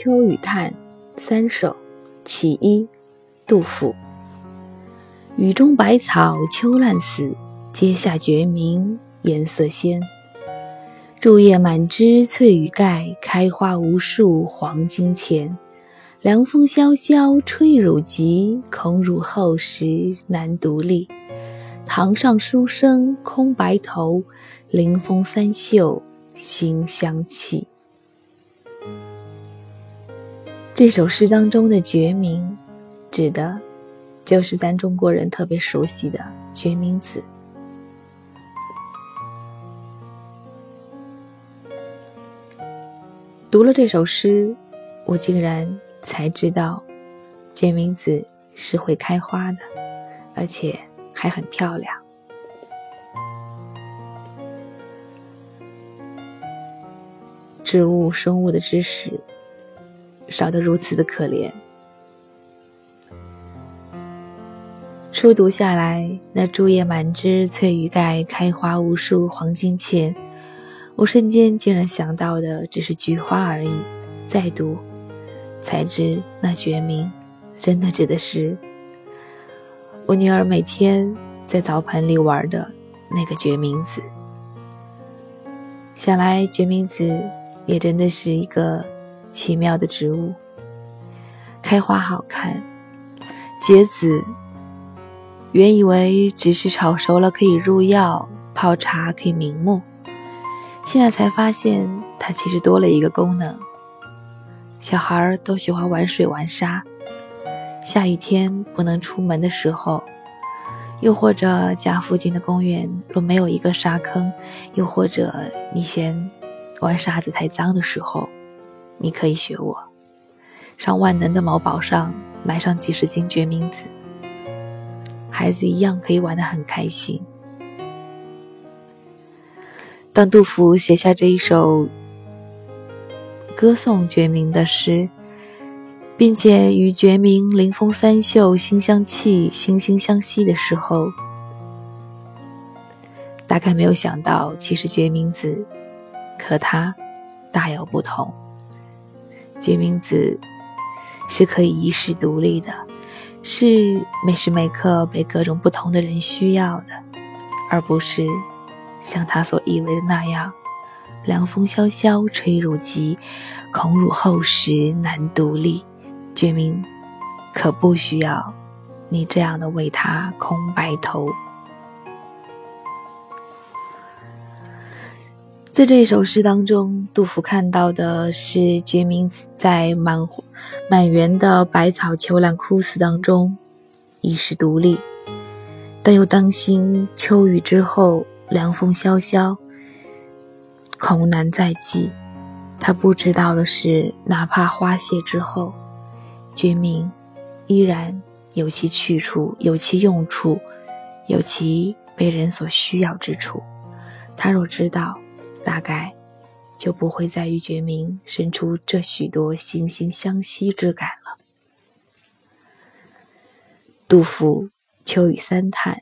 秋雨叹三首其一，杜甫。雨中百草秋烂死，阶下决明颜色鲜。竹叶满枝翠羽盖，开花无数黄金钱。凉风萧萧吹乳疾，恐汝后时难独立。堂上书生空白头，临风三袖心相契。这首诗当中的决明，指的，就是咱中国人特别熟悉的决明子。读了这首诗，我竟然才知道，决明子是会开花的，而且还很漂亮。植物生物的知识。少得如此的可怜。初读下来，那竹叶满枝，翠羽盖，开花无数黄金钱，我瞬间竟然想到的只是菊花而已。再读，才知那绝名真的指的是我女儿每天在澡盆里玩的那个决明子。想来决明子也真的是一个。奇妙的植物，开花好看，结籽。原以为只是炒熟了可以入药，泡茶可以明目，现在才发现它其实多了一个功能。小孩都喜欢玩水玩沙，下雨天不能出门的时候，又或者家附近的公园若没有一个沙坑，又或者你嫌玩沙子太脏的时候。你可以学我，上万能的某宝上买上几十斤决明子，孩子一样可以玩得很开心。当杜甫写下这一首歌颂决明的诗，并且与决明临风三秀心相契、惺惺相惜的时候，大概没有想到，其实决明子和他大有不同。决明子是可以一世独立的，是每时每刻被各种不同的人需要的，而不是像他所以为的那样，凉风萧萧吹入肌，恐辱后时难独立。决明可不需要你这样的为他空白头。在这首诗当中，杜甫看到的是决明在满满园的百草秋烂枯死当中，一世独立，但又担心秋雨之后凉风萧萧，恐难再继。他不知道的是，哪怕花谢之后，决明依然有其去处，有其用处，有其被人所需要之处。他若知道。大概就不会再与决明生出这许多惺惺相惜之感了。杜甫《秋雨三叹》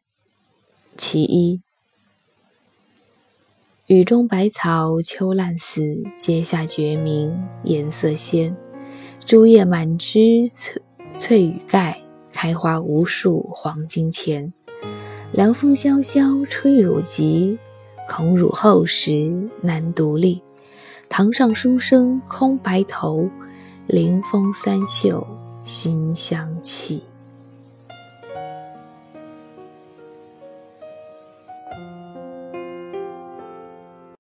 其一：雨中百草秋烂死，阶下决明颜色鲜。朱叶满枝翠翠羽盖，开花无数黄金钱。凉风萧萧吹乳疾。恐辱后时难独立，堂上书生空白头，临风三袖心相契。